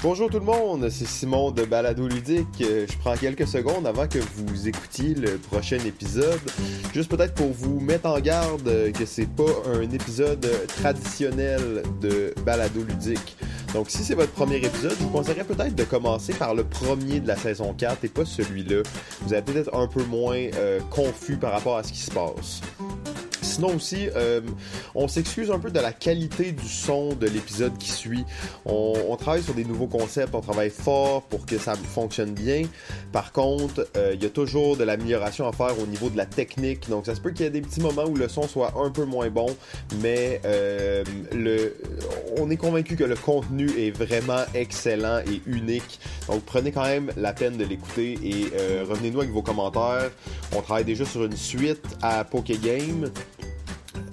Bonjour tout le monde, c'est Simon de Balado Ludique. Je prends quelques secondes avant que vous écoutiez le prochain épisode, juste peut-être pour vous mettre en garde que c'est pas un épisode traditionnel de Balado Ludique. Donc si c'est votre premier épisode, je vous conseillerais peut-être de commencer par le premier de la saison 4 et pas celui-là. Vous allez peut-être un peu moins euh, confus par rapport à ce qui se passe. Sinon aussi, euh, on s'excuse un peu de la qualité du son de l'épisode qui suit. On, travaille sur des nouveaux concepts, on travaille fort pour que ça fonctionne bien. Par contre, euh, il y a toujours de l'amélioration à faire au niveau de la technique. Donc ça se peut qu'il y ait des petits moments où le son soit un peu moins bon, mais euh, on est convaincu que le contenu est vraiment excellent et unique. Donc prenez quand même la peine de l'écouter et revenez-nous avec vos commentaires. On travaille déjà sur une suite à Pokégame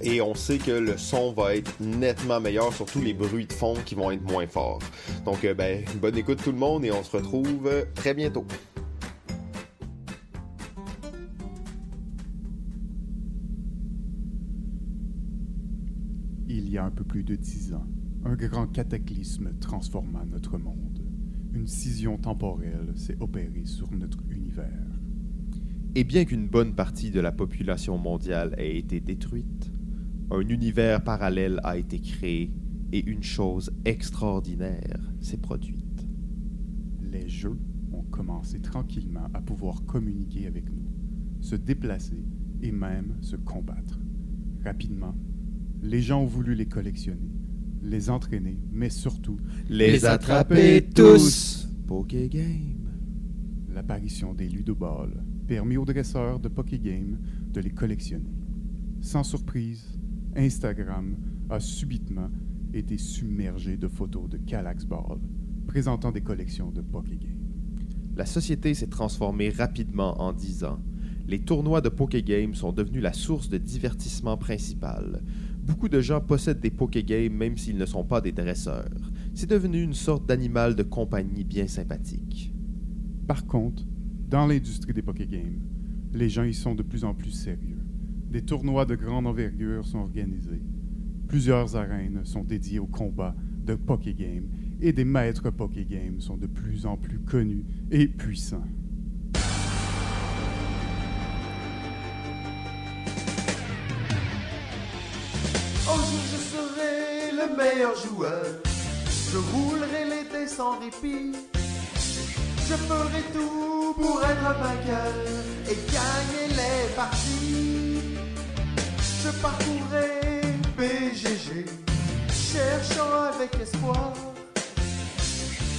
et on sait que le son va être nettement meilleur, surtout les bruits de fond qui vont être moins forts. Donc, euh, ben, bonne écoute tout le monde et on se retrouve très bientôt. Il y a un peu plus de dix ans, un grand cataclysme transforma notre monde. Une scission temporelle s'est opérée sur notre univers. Et bien qu'une bonne partie de la population mondiale ait été détruite, un univers parallèle a été créé et une chose extraordinaire s'est produite. Les jeux ont commencé tranquillement à pouvoir communiquer avec nous, se déplacer et même se combattre. Rapidement, les gens ont voulu les collectionner, les entraîner, mais surtout les, attraper tous. Pokégame. L'apparition des ludoballs permis aux dresseurs de Pokégame de les collectionner. Sans surprise, Instagram a subitement été submergé de photos de Calax Ball présentant des collections de Pokégame. La société s'est transformée rapidement en dix ans. Les tournois de Pokégame sont devenus la source de divertissement principal. Beaucoup de gens possèdent des Pokégame même s'ils ne sont pas des dresseurs. C'est devenu une sorte d'animal de compagnie bien sympathique. Par contre, dans l'industrie des Pokégame, les gens y sont de plus en plus sérieux. Des tournois de grande envergure sont organisés. Plusieurs arènes sont dédiées au combat de Pokégame et des maîtres Pokégame sont de plus en plus connus et puissants. Un jour je serai le meilleur joueur. Je roulerai l'été sans répit. Je ferai tout pour être vainqueur et gagner les parties. Je parcourrai BGG, cherchant avec espoir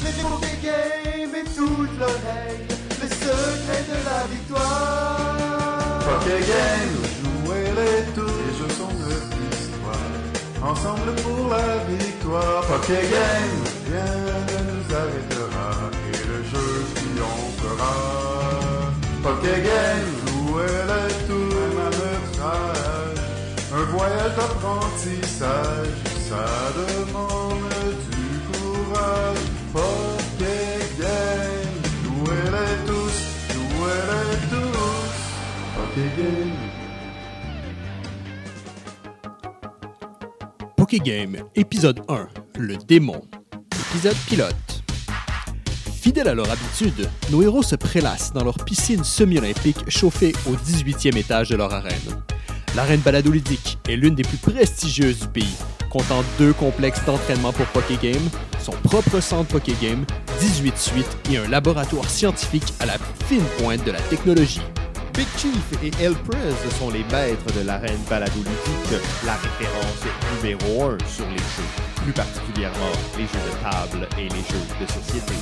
les Poké Games et toutes leurs règles, les secrets de la victoire. Poké Game, jouez les tous, les jeux sont de l'histoire. Ensemble pour la victoire. Poké Game, rien ne nous arrêtera voyage d'apprentissage, ça demande du courage. Pokégame, jouez-les tous, jouez-les tous. Pokégame. Pokégame, épisode 1, le démon. Épisode pilote. Fidèles à leur habitude, nos héros se prélassent dans leur piscine semi-olympique chauffée au 18e étage de leur arène. L'arène baladoludique est l'une des plus prestigieuses du pays, comptant deux complexes d'entraînement pour Pokégame, son propre centre Pokégame, 18 suites et un laboratoire scientifique à la fine pointe de la technologie. Big Chief et El sont les maîtres de l'arène baladoludique, la référence numéro 1 sur les jeux, plus particulièrement les jeux de table et les jeux de société.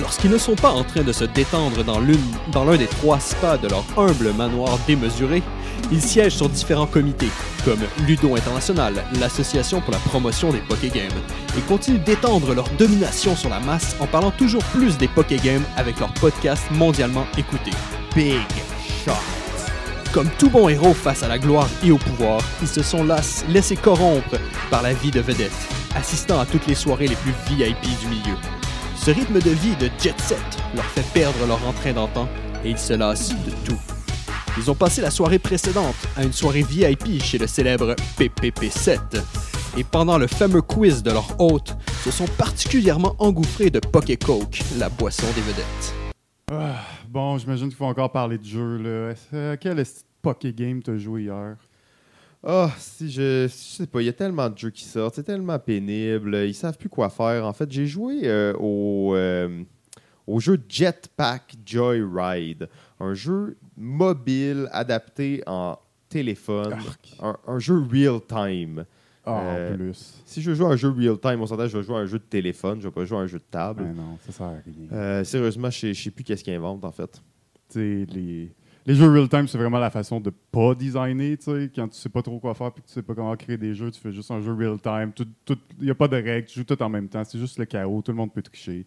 Lorsqu'ils ne sont pas en train de se détendre dans l'un des trois spas de leur humble manoir démesuré, ils siègent sur différents comités, comme Ludo International, l'association pour la promotion des Pokégames, et continuent d'étendre leur domination sur la masse en parlant toujours plus des Pokégames avec leur podcast mondialement écouté, Big Shot. Comme tout bon héros face à la gloire et au pouvoir, ils se sont laissés corrompre par la vie de vedette, assistant à toutes les soirées les plus VIP du milieu. Ce rythme de vie de jet set leur fait perdre leur entrain d'antan et ils se lassent de tout. Ils ont passé la soirée précédente à une soirée VIP chez le célèbre PPP7. Et pendant le fameux quiz de leur hôte, se sont particulièrement engouffrés de Poké Coke, la boisson des vedettes. Ah, bon, j'imagine qu'il faut encore parler de jeu. Euh, quel est Poké Game t'as joué hier? Ah, si je, je sais pas, il y a tellement de jeux qui sortent, c'est tellement pénible, ils savent plus quoi faire. En fait, j'ai joué euh, au, euh, au jeu Jetpack Joyride, un jeu mobile adapté en téléphone, un, un jeu real time. Ah, Euh, en plus. Si je veux jouer à un jeu real time, on s'entend, je vais jouer à un jeu de téléphone, je vais pas jouer à un jeu de table. Ben non, ça sert à rien. Euh, sérieusement, je sais- je sais plus qu'est-ce qu'ils inventent en fait. Tu sais, les, les jeux real-time, c'est vraiment la façon de pas designer, tu sais. Quand tu sais pas trop quoi faire puis que tu sais pas comment créer des jeux, tu fais juste un jeu real-time. Il n'y a pas de règles, tu joues tout en même temps. C'est juste le chaos, tout le monde peut tricher.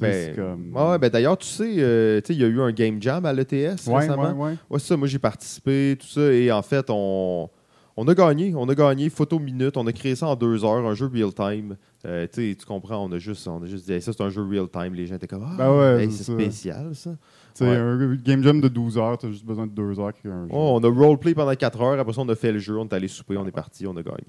Ben, comme... ouais, ben d'ailleurs, tu sais, euh, tu sais, il y a eu un game jam à l'ETS ouais, récemment. ouais, ouais. Ouais, ça. Moi, j'ai participé, tout ça. Et en fait, on, on a gagné. On a gagné photo minute. On a créé ça en deux heures, un jeu real time. Euh, tu comprends, on a juste, on a juste dit, Hey, ça, c'est un jeu real time. Les gens étaient comme, ah, Ben ouais, hey, c'est c'est spécial, ça. Ouais. un game jam de 12 heures, t'as juste besoin de 2 heures un jeu. Oh, on a roleplay pendant quatre heures. Après ça, on a fait le jeu. On est allé souper. On est parti. On a gagné.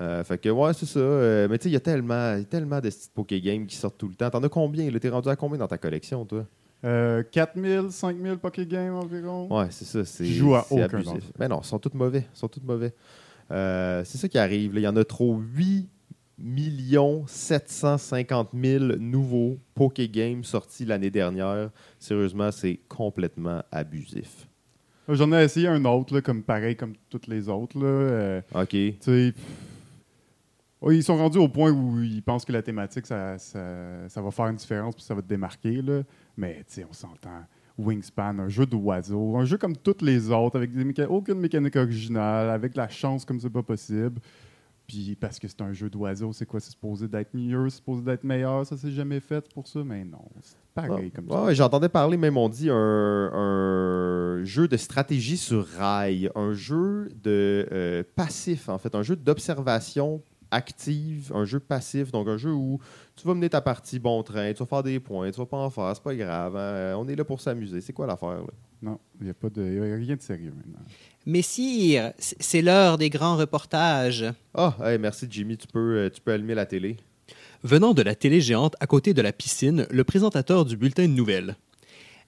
Euh, fait que, ouais, c'est ça. Euh, mais tu sais, il y a tellement, tellement de petites Poké Games qui sortent tout le temps. T'en as combien? T'es rendu à combien dans ta collection, toi? Euh, 4000, 5000 Poké Game environ. Ouais, c'est ça. C'est, Je joue à aucun abusif. d'entre eux. Mais non, ils sont tous mauvais. Ils sont tous mauvais. Euh, c'est ça qui arrive. là. Il y en a trop 8 750 000 nouveaux Poké Games sortis l'année dernière. Sérieusement, c'est complètement abusif. J'en ai essayé un autre, là, comme pareil comme toutes les autres. Là. Euh, OK. tu sais, pff, ouais, ils sont rendus au point où ils pensent que la thématique, ça, ça, ça va faire une différence puis ça va te démarquer. Là. Mais tu sais, on s'entend. Wingspan, un jeu d'oiseau, un jeu comme toutes les autres, avec des méca- aucune mécanique originale, avec la chance comme c'est pas possible. Puis parce que c'est un jeu d'oiseau, c'est quoi? C'est supposé d'être mieux, c'est supposé d'être meilleur, ça s'est jamais fait pour ça, mais non. C'est pareil comme Ouais, ça. ouais, J'entendais parler, même on dit, un, un jeu de stratégie sur rail, un jeu de euh, passif, en fait, un jeu d'observation active, un jeu passif, donc un jeu où tu vas mener ta partie bon train, tu vas faire des points, tu vas pas en faire, c'est pas grave, hein, on est là pour s'amuser. C'est quoi l'affaire? là? Non, il n'y a, pas de- y a rien de sérieux maintenant. Messire, c'est l'heure des grands reportages. Ah, hey, merci Jimmy, tu peux, euh, tu peux allumer la télé. Venant de la télé géante à côté de la piscine, le présentateur du bulletin de nouvelles.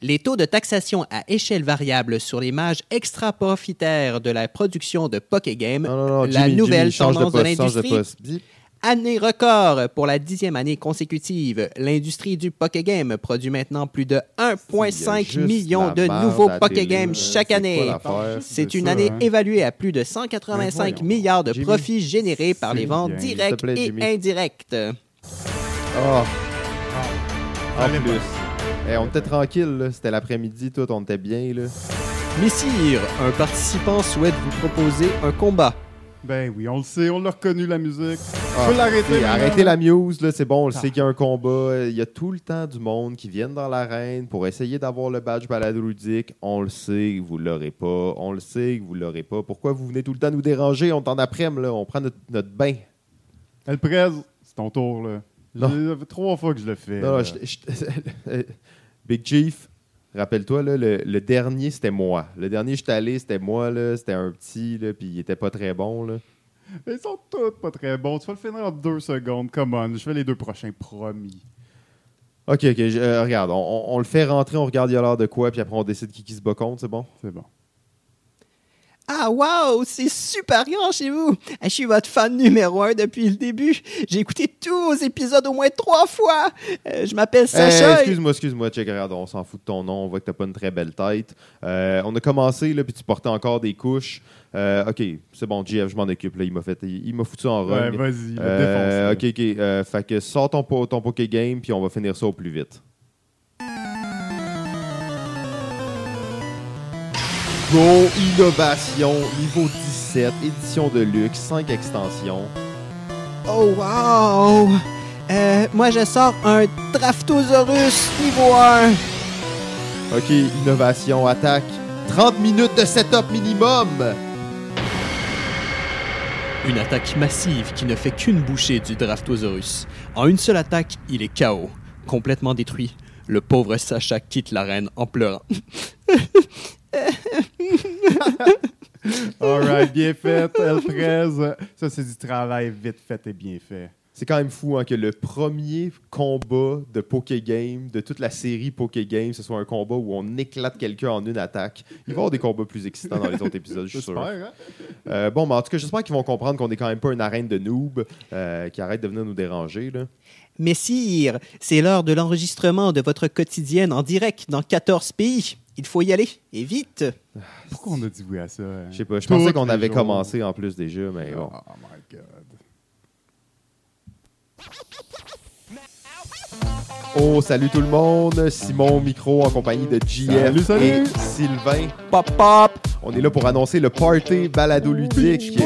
Les taux de taxation à échelle variable sur les mages extra-profitaires de la production de Poké Game, Non, non, non, la Jimmy, nouvelle Jimmy, change tendance de, poste, l'industrie, année record pour la dixième année consécutive. L'industrie du Poké Game produit maintenant plus de Il y a 1,5 juste million de nouveaux à Poké télé, Games là. chaque année. C'est une ça, année hein? évaluée à plus de Mais 185 voyons milliards de Jimmy, profits générés par les ventes bien. Directes plaît, et indirectes. En plus. Hey, on était tranquille, là. c'était l'après-midi, tout, on était bien. Là. Messire, un participant souhaite vous proposer un combat. Ben oui, on le sait, on l'a reconnu la musique. Ah, peux l'arrêter. Arrêtez la muse, là, c'est bon, on le Ah. sait qu'il y a un combat. Il y a tout le temps du monde qui viennent dans l'arène pour essayer d'avoir le badge balado ludique. On le sait que vous l'aurez pas. On le sait que vous l'aurez pas. Pourquoi vous venez tout le temps nous déranger? On t'en après-midi, là. On prend notre, notre bain. Elle presse, c'est ton tour, là. Non. Ça fait trois fois que je le fais. Non, non, là. je- je- Big Chief, rappelle-toi, le, le dernier, c'était moi. Le dernier, j'étais allé, c'était moi. C'était un petit, là, puis il était pas très bon, là. Ils sont tous pas très bons. Tu vas le finir en deux secondes. Come on, je fais les deux prochains, promis. Ok, ok, je- euh, regarde, on, on- on le fait rentrer, on regarde il y a l'air de quoi, puis après on décide qui, qui se bat contre, c'est bon? C'est bon. Ah wow, c'est super grand chez vous. Je suis votre fan numéro un depuis le début. J'ai écouté tous vos épisodes au moins trois fois. Euh, je m'appelle Eh, Sacha. excuse-moi, excuse-moi, check, regarde, on s'en fout de ton nom, on voit que t'as pas une très belle tête. Euh, on a commencé, là, puis tu portais encore des couches. Euh, ok, c'est bon, JF, je m'en occupe, là, il m'a fait, il, il m'a foutu en Ouais, rug. vas-y, Euh, défonce. ok, ok, euh, fait que sors ton, ton Poké Game, puis on va finir ça au plus vite. Go Innovation, niveau 17, édition de luxe, 5 extensions. Oh wow. Euh, moi je sors un Draftosaurus niveau 1. Ok, innovation, attaque. 30 minutes de setup minimum. Une attaque massive qui ne fait qu'une bouchée du Draftosaurus. En une seule attaque, il est KO, complètement détruit. Le pauvre Sacha quitte l'arène en pleurant. Alright, bien fait, L13. Ça, c'est du travail vite fait et bien fait. C'est quand même fou hein, que le premier combat de Poké Game, de toute la série Poké Game, ce soit un combat où on éclate quelqu'un en une attaque. Il va y avoir des combats plus excitants dans les autres épisodes, je suis sûr. Hein? Euh, bon, mais en tout cas, j'espère qu'ils vont comprendre qu'on est quand même pas une arène de noobs euh, qui arrête de venir nous déranger. Là. Messire, c'est l'heure de l'enregistrement de votre quotidienne en direct dans 14 pays. Il faut y aller, et vite. Pourquoi on a dit oui à ça? hein? Je sais pas, je Tous pensais qu'on les avait jours. commencé en plus déjà, mais bon. Oh my god. Oh, salut tout le monde! Simon au micro en compagnie de JF Salut, salut! et Sylvain. Pop, pop. On est là pour annoncer le party balado ludique. BBB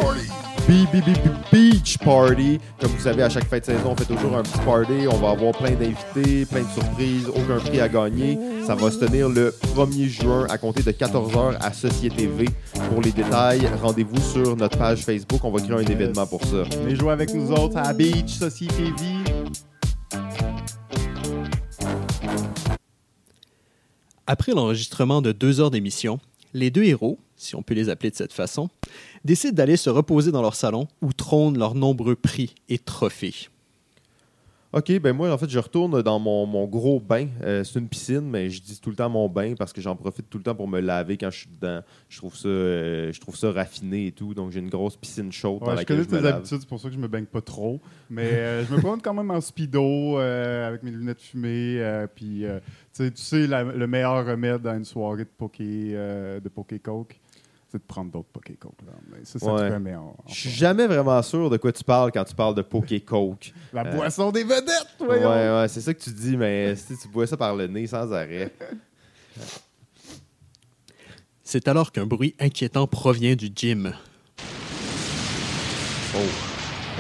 Beach Party. Comme vous savez, à chaque fin de saison, on fait toujours un petit party. On va avoir plein d'invités, plein de surprises, aucun prix à gagner. Ça va se tenir le 1er juin à compter de 14h à Société V. Pour les détails, rendez-vous sur notre page Facebook. On va créer un événement pour ça. Venez jouer avec nous autres à Beach Society V. Après l'enregistrement de deux heures d'émission, les deux héros, si on peut les appeler de cette façon, décident d'aller se reposer dans leur salon où trônent leurs nombreux prix et trophées. OK, ben moi, en fait, je retourne dans mon, mon gros bain. Euh, c'est une piscine, mais je dis tout le temps mon bain parce que j'en profite tout le temps pour me laver quand je suis dedans. Je trouve ça, euh, je trouve ça raffiné et tout. Donc, j'ai une grosse piscine chaude dans Ouais, je connais je me tes lave. habitudes, c'est pour ça que je me baigne pas trop. Mais euh, je me promène quand même en speedo euh, avec mes lunettes fumées. euh, puis, euh, tu sais- la- le meilleur remède à une soirée de poké, euh, de poké coke, c'est de prendre d'autres poké coke. là. Mais ça, ça Ouais. te remet en, en Je suis jamais vraiment sûr de quoi tu parles quand tu parles de Poké Coke. La Euh, boisson des vedettes, Ouais, voyons! ouais, c'est ça que tu dis, mais si tu bois ça par le nez sans arrêt. C'est alors qu'un bruit inquiétant provient du gym. Oh.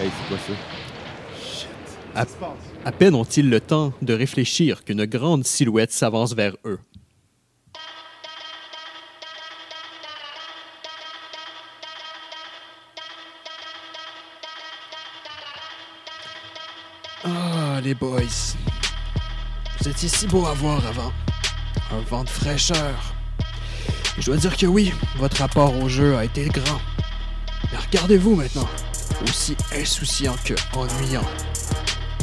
Hey, c'est quoi ça? Qu'est-ce qui se passe? À peine ont-ils le temps de réfléchir qu'une grande silhouette s'avance vers eux. Vous étiez si beaux à voir avant. Un vent de fraîcheur. Je dois dire que oui, votre rapport au jeu a été grand. Mais regardez-vous maintenant. Aussi insouciant que ennuyant.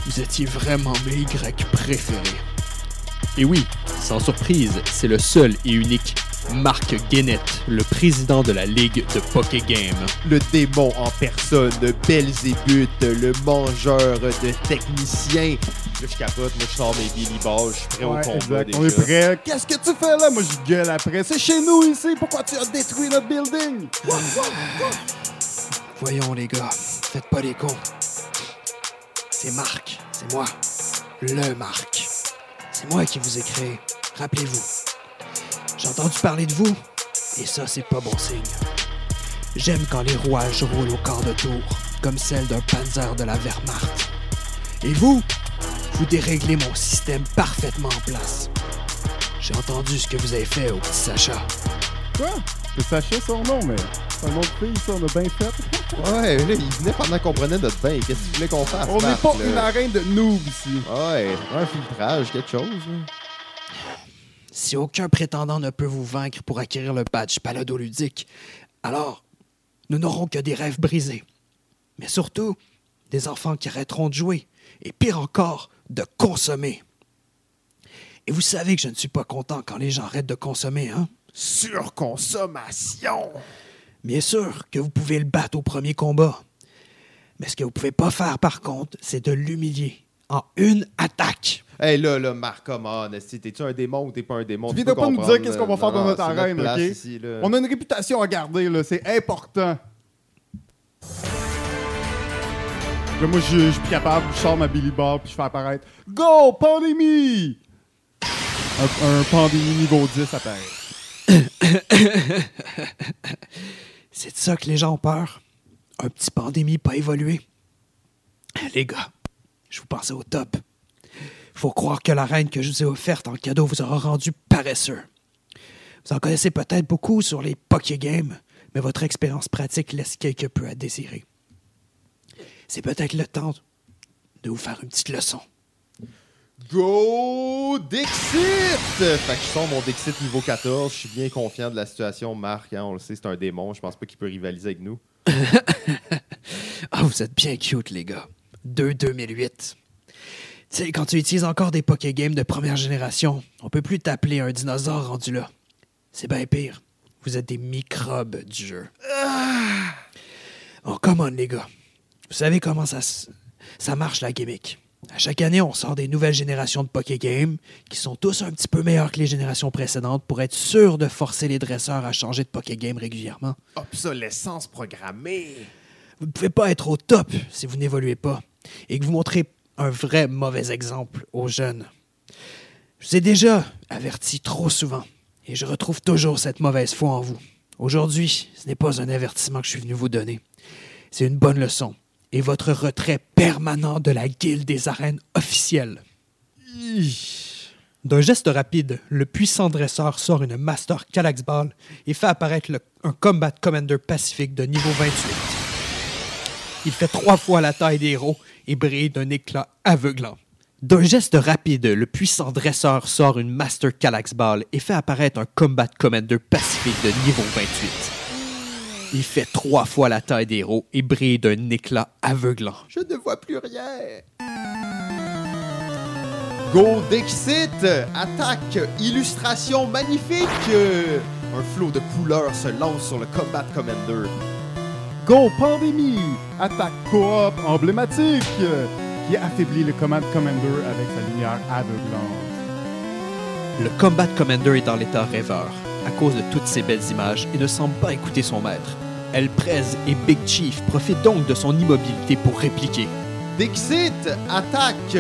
Vous étiez vraiment mes Y préférés. Et oui, sans surprise, c'est le seul et unique Marc Guénette, le président de la Ligue de Poké Game. Le démon en personne, Belzébuth, le mangeur de techniciens. Là, je capote, moi, je sors mes Billy Balls, je suis prêt Ouais, au combat exact. déjà. On est prêt. Qu'est-ce que tu fais là? Moi, je gueule après. C'est chez nous ici. Pourquoi tu as détruit notre building? Voyons les gars, faites pas les cons. C'est Marc, c'est moi. Le Marc. C'est moi qui vous ai créé. Rappelez-vous. J'ai entendu parler de vous, et ça, c'est pas bon signe. J'aime quand les rouages roulent au quart de tour, comme celle d'un panzer de la Wehrmacht. Et vous, vous déréglez mon système parfaitement en place. J'ai entendu ce que vous avez fait au petit Sacha. Quoi? C'est Sacha son nom, mais c'est un de fille, ça, on a bien fait. Ouais, là, il venait pendant qu'on prenait notre bain. Qu'est-ce que tu voulais qu'on fasse? On n'est pas là? une arène de noob ici. Ouais, un filtrage, quelque chose. là. Si aucun prétendant ne peut vous vaincre pour acquérir le badge paladoludique, alors nous n'aurons que des rêves brisés. Mais surtout, des enfants qui arrêteront de jouer, et pire encore, de consommer. Et vous savez que je ne suis pas content quand les gens arrêtent de consommer, hein? Surconsommation! Bien sûr que vous pouvez le battre au premier combat. Mais ce que vous pouvez pas faire, par contre, c'est de l'humilier en une attaque. Hey là, là, Marc, come on. esti, T'es-tu un démon ou t'es pas un démon? Tu viens de pas nous dire qu'est-ce qu'on va faire Non, dans notre arène, place OK? ici. On a une réputation à garder, là. C'est important. Là, moi, je suis capable. Je sors ma Billy Ball puis je fais apparaître Go, pandémie! Un, un pandémie niveau 10 apparaît. C'est de ça que les gens ont peur. Un petit pandémie pas évolué. Les gars, je vous pensais au top. Faut croire que la reine que je vous ai offerte en cadeau vous aura rendu paresseux. Vous en connaissez peut-être beaucoup sur les Poké Games, mais votre expérience pratique laisse quelque peu à désirer. C'est peut-être le temps de vous faire une petite leçon. Go Dixit! Fait que je sors mon Dixit niveau 14. Je suis bien confiant de la situation. Marc, hein, on le sait, c'est un démon. Je pense pas qu'il peut rivaliser avec nous. Ah, vous êtes bien cute, les gars. 2-2008. Tu sais, quand tu utilises encore des Pokégames de première génération, on peut plus t'appeler un dinosaure rendu là. C'est bien pire. Vous êtes des microbes du jeu. Oh, come on, les gars. Vous savez comment ça, ça marche, la gimmick. À chaque année, on sort des nouvelles générations de Pokégames qui sont tous un petit peu meilleures que les générations précédentes pour être sûr de forcer les dresseurs à changer de Pokégame régulièrement. Obsolescence programmée. Vous ne pouvez pas être au top si vous n'évoluez pas et que vous montrez un vrai mauvais exemple aux jeunes. Je vous ai déjà averti trop souvent et je retrouve toujours cette mauvaise foi en vous. Aujourd'hui, ce n'est pas un avertissement que je suis venu vous donner. C'est une bonne leçon et votre retrait permanent de la guilde des arènes officielles. D'un geste rapide, le puissant dresseur sort une Master Calax Ball et fait apparaître un Combat Commander Pacifique de niveau 28. Il fait trois fois la taille des héros et brille d'un éclat aveuglant. D'un geste rapide, le puissant dresseur sort une Master Calax Ball et fait apparaître un Combat Commander Pacifique de niveau 28. Il fait trois fois la taille des héros et brille d'un éclat aveuglant. Je ne vois plus rien. Go Dexit, attaque, illustration magnifique. Un flot de couleurs se lance sur le Combat Commander. Go Pandémie, attaque coop emblématique qui affaiblit le Command Commander avec sa lumière aveuglante. Le Combat Commander est dans l'état rêveur à cause de toutes ces belles images et ne semble pas écouter son maître. El Prez et Big Chief profitent donc de son immobilité pour répliquer. Dixit, attaque,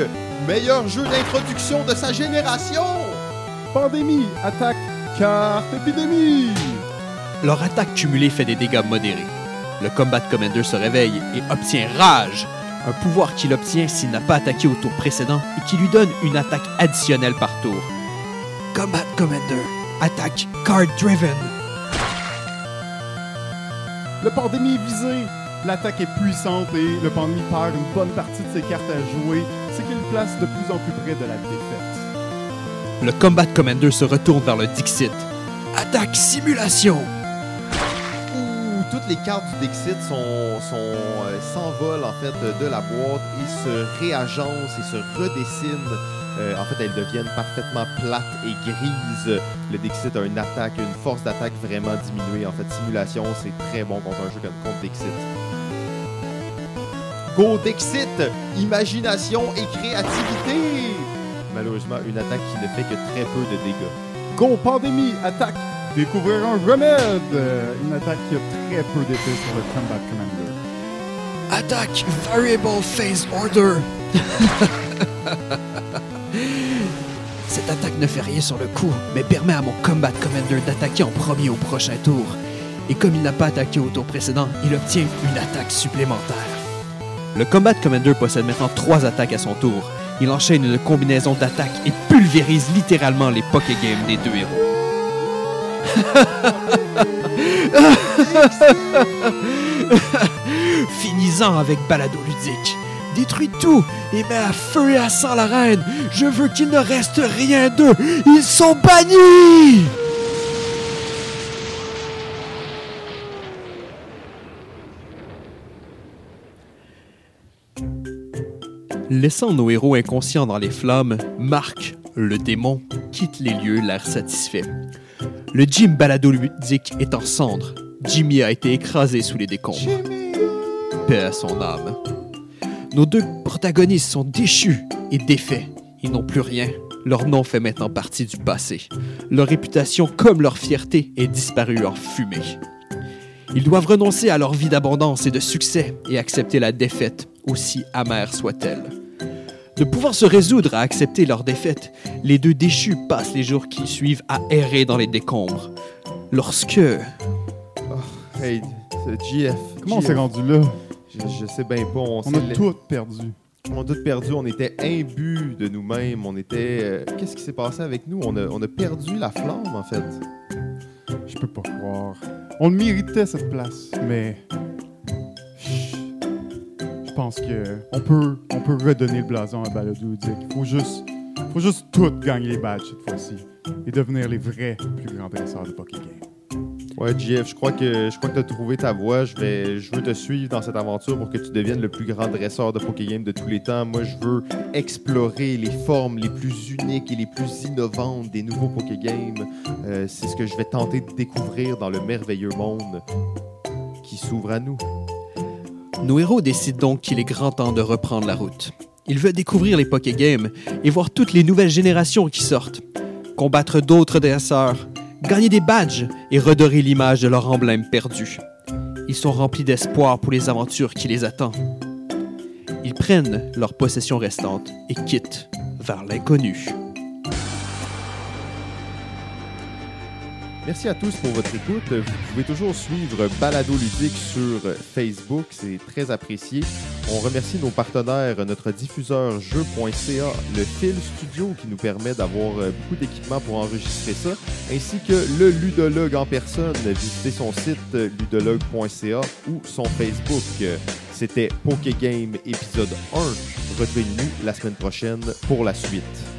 meilleur jeu d'introduction de sa génération. Pandémie, attaque carte épidémie. Leur attaque cumulée fait des dégâts modérés. Le Combat Commander se réveille et obtient Rage, un pouvoir qu'il obtient s'il n'a pas attaqué au tour précédent et qui lui donne une attaque additionnelle par tour. Combat Commander, attaque Card Driven. Le Pandémie est visé. L'attaque est puissante et le Pandémie perd une bonne partie de ses cartes à jouer, ce qui le place de plus en plus près de la défaite. Le Combat Commander se retourne vers le Dixit. Attaque Simulation. Toutes les cartes du Dixit sont, euh, s'envolent en fait de la boîte et se réagencent et se redessinent. Euh, en fait, elles deviennent parfaitement plates et grises. Le Dixit a une attaque, une force d'attaque vraiment diminuée. En fait, simulation, c'est très bon contre un jeu comme contre Dixit. Go Dixit, imagination et créativité. Malheureusement, une attaque qui ne fait que très peu de dégâts. Go Pandémie, attaque découvrir un remède. Une attaque qui a très peu d'effet sur le Combat Commander. Attaque Variable Phase Order. Cette attaque ne fait rien sur le coup, mais permet à mon Combat Commander d'attaquer en premier au prochain tour. Et comme il n'a pas attaqué au tour précédent, il obtient une attaque supplémentaire. Le Combat Commander possède maintenant trois attaques à son tour. Il enchaîne une combinaison d'attaques et pulvérise littéralement les Pokégames des deux héros. Finis-en avec Balado Ludique. Détruis tout et mets à feu et à sang la reine. Je veux qu'il ne reste rien d'eux. Ils sont bannis! Laissant nos héros inconscients dans les flammes, Marc, le démon, quitte les lieux l'air satisfait. Le gym balado ludique est en cendres. Jimmy a été écrasé sous les décombres. Paix à son âme. Nos deux protagonistes sont déchus et défaits. Ils n'ont plus rien. Leur nom fait maintenant partie du passé. Leur réputation comme leur fierté est disparue en fumée. Ils doivent renoncer à leur vie d'abondance et de succès et accepter la défaite, aussi amère soit-elle. De pouvoir se résoudre à accepter leur défaite, les deux déchus passent les jours qui suivent à errer dans les décombres. Lorsque... Hey, c'est GF. Comment on s'est rendu là? Je, je sais bien pas. On, On s'est a la- tout perdu. on a tout perdu. On était imbus de nous-mêmes. On était. euh, Qu'est-ce qui s'est passé avec nous? On a, on a perdu la flamme, en fait. Je peux pas croire. On le méritait cette place, mais pense que on peut, on peut redonner le blason à Balado Ludique. Faut juste, faut juste tout gagner les badges cette fois-ci et devenir les vrais plus grands dresseurs de Pokégame. Ouais, JF, je crois que je crois que tu as trouvé ta voie. Je, vais, je veux te suivre dans cette aventure pour que tu deviennes le plus grand dresseur de Pokégame de tous les temps. Moi, je veux explorer les formes les plus uniques et les plus innovantes des nouveaux Pokégames. Euh, C'est ce que je vais tenter de découvrir dans le merveilleux monde qui s'ouvre à nous. Nos héros décident donc qu'il est grand temps de reprendre la route. Ils veulent découvrir les Pokégames et voir toutes les nouvelles générations qui sortent, combattre d'autres dresseurs, gagner des badges et redorer l'image de leur emblème perdu. Ils sont remplis d'espoir pour les aventures qui les attendent. Ils prennent leurs possessions restantes et quittent vers l'inconnu. Merci à tous pour votre écoute. Vous pouvez toujours suivre Balado Ludique sur Facebook, c'est très apprécié. On remercie nos partenaires, notre diffuseur jeu.ca, le Phil Studio qui nous permet d'avoir euh, beaucoup d'équipements pour enregistrer ça, ainsi que le ludologue en personne. Visitez son site euh, ludologue.ca ou son Facebook. C'était Pokégame épisode 1. Retrouvez-nous la semaine prochaine pour la suite.